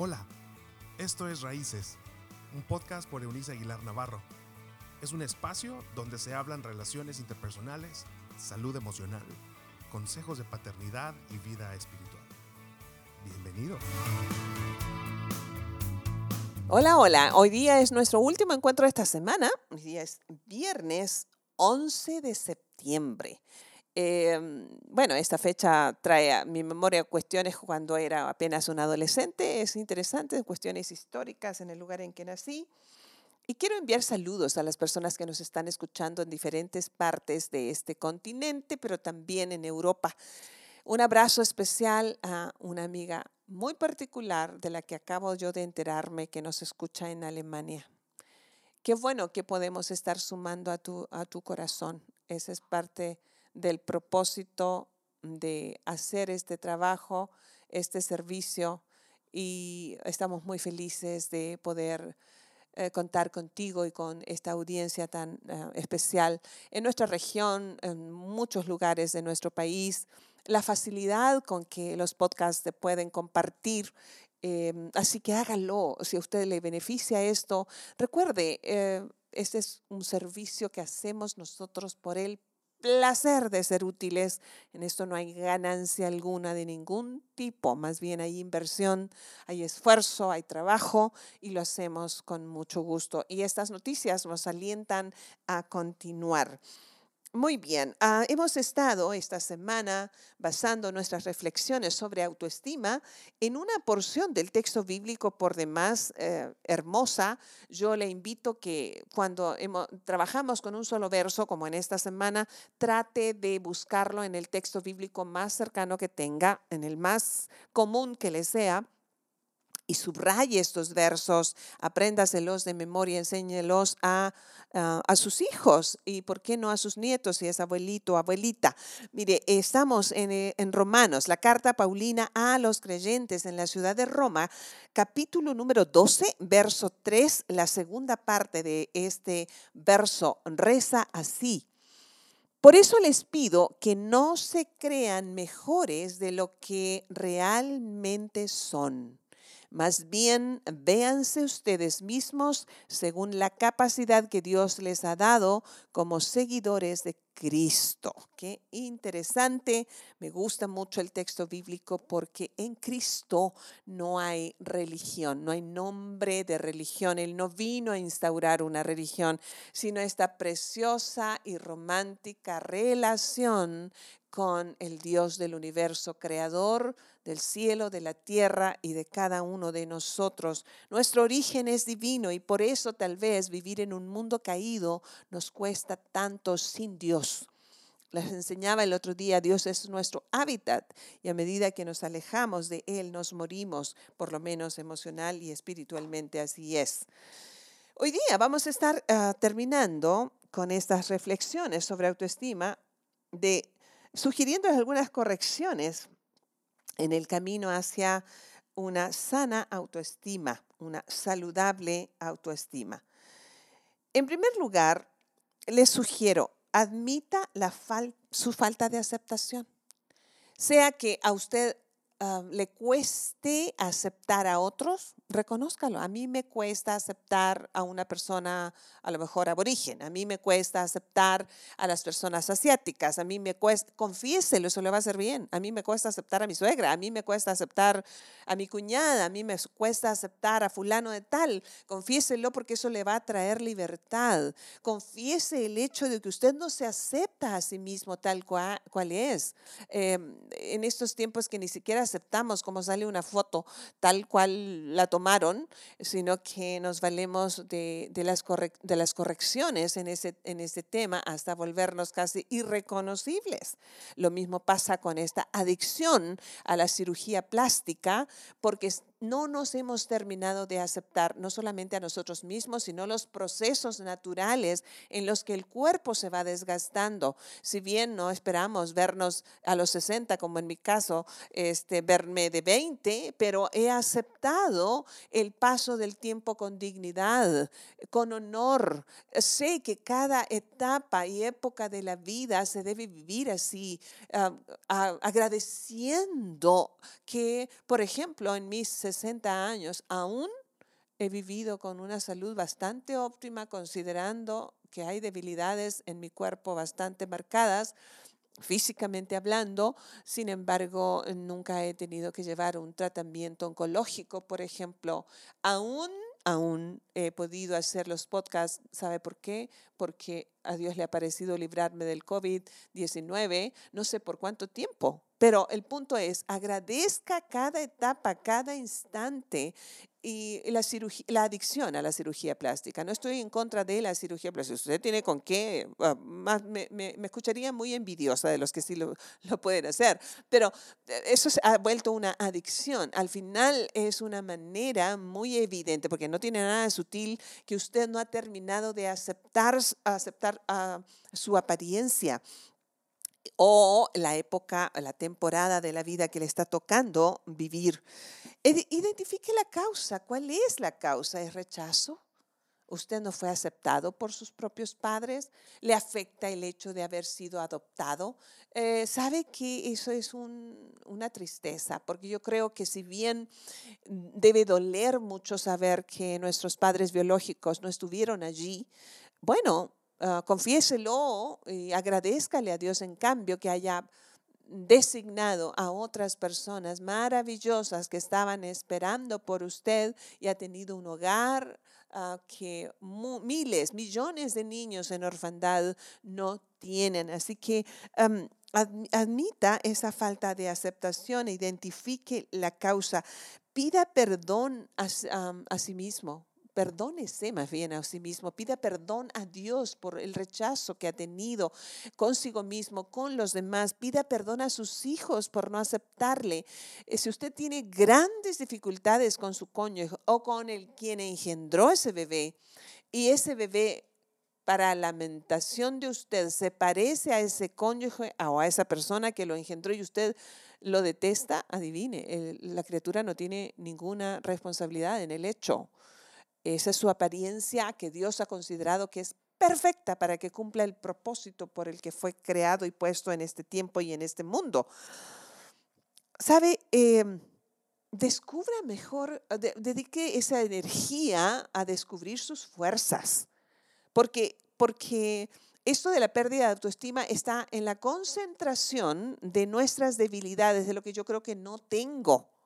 Hola, esto es Raíces, un podcast por Eunice Aguilar Navarro. Es un espacio donde se hablan relaciones interpersonales, salud emocional, consejos de paternidad y vida espiritual. Bienvenido. Hola, hola. Hoy día es nuestro último encuentro de esta semana. Hoy día es viernes 11 de septiembre. Em, bueno, esta fecha trae a mi memoria cuestiones cuando era apenas un adolescente. Es interesante, cuestiones históricas en el lugar en que nací. Y quiero enviar saludos a las personas que nos están escuchando en diferentes partes de este continente, pero también en Europa. Un abrazo especial a una amiga muy particular de la que acabo yo de enterarme que nos escucha en Alemania. Qué bueno que podemos estar sumando a tu, a tu corazón. Esa es parte del propósito de hacer este trabajo, este servicio y estamos muy felices de poder eh, contar contigo y con esta audiencia tan eh, especial en nuestra región, en muchos lugares de nuestro país, la facilidad con que los podcasts se pueden compartir. Em, así que hágalo, si a usted le beneficia esto, recuerde, eh, este es un servicio que hacemos nosotros por él placer de ser útiles. En esto no hay ganancia alguna de ningún tipo, más bien hay inversión, hay esfuerzo, hay trabajo y lo hacemos con mucho gusto. Y estas noticias nos alientan a continuar. Muy bien, ah, hemos estado esta semana basando nuestras reflexiones sobre autoestima en una porción del texto bíblico por demás eh, hermosa. Yo le invito que cuando trabajamos con un solo verso, como en esta semana, trate de buscarlo en el texto bíblico más cercano que tenga, en el más común que le sea y subraye estos versos, apréndaselos de memoria, enséñelos a, a, sus hijos y, ¿por qué no a sus nietos si es abuelito o abuelita? Mire, estamos en, eh, en Romanos, la carta Paulina a los creyentes en la ciudad de Roma, capítulo número 12, verso 3, la segunda parte de este verso reza así. Por eso les pido que no se crean mejores de lo que realmente son más bien, véanse ustedes mismos según la capacidad que Dios les ha dado como seguidores de Cristo. Qué interesante. Me gusta mucho el texto bíblico porque en Cristo no hay religión, no hay nombre de religión. Él no vino a instaurar una religión, sino esta preciosa y romántica relación con el Dios del universo, creador del cielo, de la tierra y de cada uno de nosotros. Nuestro origen es divino y por eso tal vez vivir en un mundo caído nos cuesta tanto sin Dios. Les enseñaba el otro día, Dios es nuestro hábitat y a medida que nos alejamos de Él nos morimos, por lo menos emocional y espiritualmente así es. Hoy día vamos a estar ah, terminando con estas reflexiones sobre autoestima de sugiriendo algunas correcciones en el camino hacia una sana autoestima, una saludable autoestima. En primer lugar, les sugiero, admita su falta de aceptación. Sea que a usted Ah, le cueste aceptar a otros, reconózcalo. A mí me cuesta aceptar a una persona a lo mejor aborigen, a mí me cuesta aceptar a las personas asiáticas, a mí me cuesta, confiéselo, eso le va a hacer bien. A mí me cuesta aceptar a mi suegra, a mí me cuesta aceptar a mi cuñada, a mí me cuesta aceptar a fulano de tal. Confiéselo porque eso le va a traer libertad. Confiese el hecho de que usted no se acepta a sí mismo tal cual, es. Em, en estos tiempos que ni siquiera aceptamos como sale una foto tal cual la tomaron, sino que nos valemos de, las, de las correcciones en ese, en ese tema hasta volvernos casi irreconocibles. Lo mismo pasa con esta adicción a la cirugía plástica, porque no nos hemos terminado de aceptar no solamente a nosotros mismos, sino los procesos naturales en los que el cuerpo se va desgastando. Si bien no esperamos vernos a los 60, como en mi caso, este, verme de 20, pero he aceptado el paso del tiempo con dignidad, con honor. Sé que cada etapa y época de la vida se debe vivir así, agradeciendo que, por ejemplo, en mis 60 años, aún he vivido con una salud bastante óptima, considerando que hay debilidades en mi cuerpo bastante marcadas, físicamente hablando, sin embargo, nunca he tenido que llevar un tratamiento oncológico, por ejemplo, aún aún he podido hacer los podcasts. ¿Sabe por qué? Porque a Dios le ha parecido librarme del COVID-19, no sé por cuánto tiempo, pero el punto es, agradezca cada etapa, cada instante y la, cirugía, la adicción a la cirugía plástica. No estoy en contra de la cirugía plástica. Usted tiene con qué, ah, me, me, escucharía muy envidiosa de los que sí lo, lo, pueden hacer, pero eh, eso se ha vuelto una adicción. Al final es una manera muy evidente, porque no tiene nada de sutil, que usted no ha terminado de aceptar, aceptar uh, su apariencia o la época, la temporada de la vida que le está tocando vivir. Identifique la causa. ¿Cuál es la causa? ¿Es rechazo? ¿Usted no fue aceptado por sus propios padres? ¿Le afecta el hecho de haber sido adoptado? Eh, ¿Sabe que eso es una tristeza? Porque yo creo que si bien debe doler mucho saber que nuestros padres biológicos no estuvieron allí, bueno, uh, confiéselo y agradezcale a Dios en cambio que haya designado a otras personas maravillosas que estaban esperando por usted y ha tenido un hogar uh, que miles, millones de niños en orfandad no tienen. Así que admita esa falta de aceptación, identifique la causa, pida perdón a, a sí mismo perdónese más bien a sí mismo, pida perdón a Dios por el rechazo que ha tenido consigo mismo, con los demás, pida perdón a sus hijos por no aceptarle. Eh, si usted tiene grandes dificultades con su cónyuge o con el quien engendró ese bebé y ese bebé para lamentación de usted se parece a ese cónyuge o a esa persona que lo engendró y usted lo detesta, adivine, la criatura no tiene ninguna responsabilidad en el hecho. Esa es su apariencia que Dios ha considerado que es perfecta para que cumpla el propósito por el que fue creado y puesto en este tiempo y en este mundo. ¿Sabe? Em, descubra mejor, dedique esa energía a descubrir sus fuerzas, porque, porque esto de la pérdida de autoestima está en la concentración de nuestras debilidades, de lo que yo creo que no tengo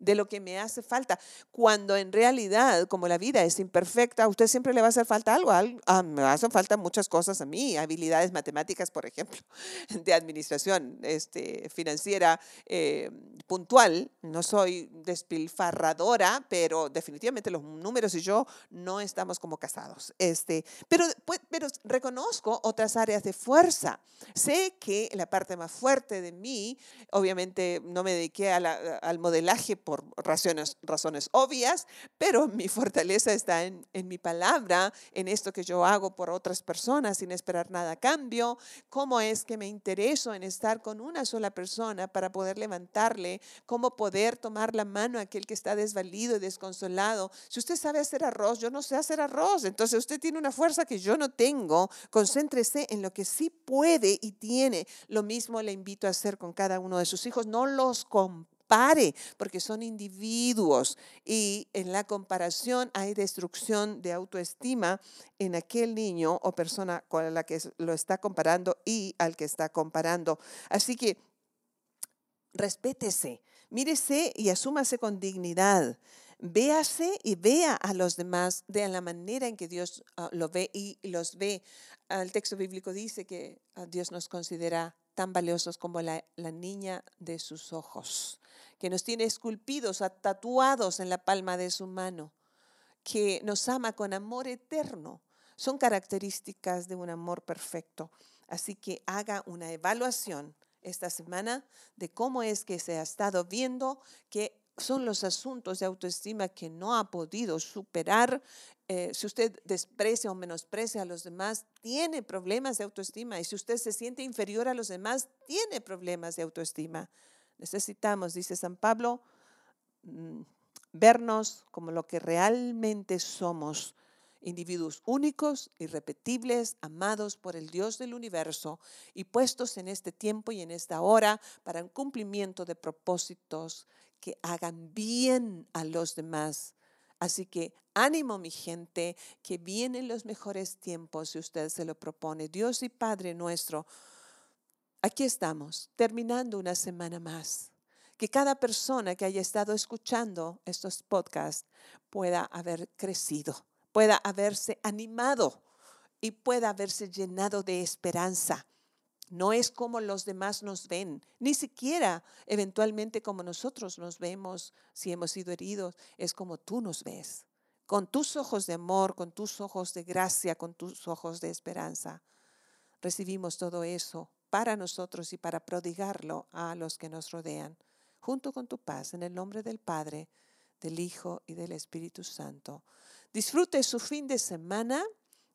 de lo que me hace falta, cuando en realidad, como la vida es imperfecta, a usted siempre le va a hacer falta algo, ah, me hacen falta muchas cosas a mí, habilidades matemáticas, por ejemplo, de administración este, financiera eh, puntual, no soy despilfarradora, pero definitivamente los números y yo no estamos como casados, este, pero, pero reconozco otras áreas de fuerza, sé que la parte más fuerte de mí, obviamente no me dediqué al modelaje, por razones, razones obvias, pero mi fortaleza está en, en, mi palabra, en esto que yo hago por otras personas sin esperar nada a cambio, cómo es que me intereso en estar con una sola persona para poder levantarle, cómo poder tomar la mano a aquel que está desvalido y desconsolado. Si usted sabe hacer arroz, yo no sé hacer arroz, entonces usted tiene una fuerza que yo no tengo, concéntrese en lo que sí puede y tiene. Lo mismo le invito a hacer con cada uno de sus hijos, no los compare pare, porque son individuos y en la comparación hay destrucción de autoestima en aquel niño o persona con la que lo está comparando y al que está comparando. Así que respétese, mírese y asúmase con dignidad. Véase y vea a los demás de la manera en que Dios ah, lo ve y los ve. El texto bíblico dice que ah, Dios nos considera tan valiosos como la, niña de sus ojos que nos tiene esculpidos, tatuados en la palma de su mano, que nos ama con amor eterno. Son características de un amor perfecto. Así que haga una evaluación esta semana de cómo es que se ha estado viendo que son los asuntos de autoestima que no ha podido superar. Eh, si usted desprecia o menosprecia a los demás, tiene problemas de autoestima. Y si usted se siente inferior a los demás, tiene problemas de autoestima. Necesitamos, dice San Pablo, mm, vernos como lo que realmente somos individuos únicos, irrepetibles, amados por el Dios del universo y puestos en este tiempo y en esta hora para el cumplimiento de propósitos que hagan bien a los demás. Así que ánimo mi gente, que vienen los mejores tiempos si usted se lo propone. Dios y Padre nuestro, aquí estamos, terminando una semana más que cada persona que haya estado escuchando estos podcasts pueda haber crecido, pueda haberse animado y pueda haberse llenado de esperanza. No es como los demás nos ven, ni siquiera eventualmente como nosotros nos vemos si hemos sido heridos, es como tú nos ves, con tus ojos de amor, con tus ojos de gracia, con tus ojos de esperanza. Recibimos todo eso para nosotros y para prodigarlo a los que nos rodean junto con tu paz, en el nombre del Padre, del Hijo y del Espíritu Santo. Disfrute su fin de semana,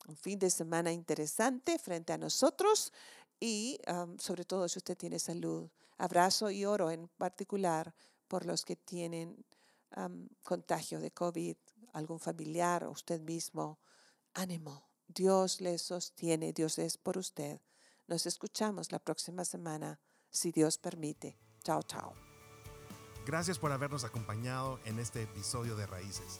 un fin de semana interesante frente a nosotros y sobre todo si usted tiene salud. Abrazo y oro en particular por los que tienen contagio de COVID, algún familiar o usted mismo. Ánimo, Dios le sostiene, Dios es por usted. Nos escuchamos la próxima semana, si Dios permite. Chao, chao. Gracias por habernos acompañado en este episodio de Raíces.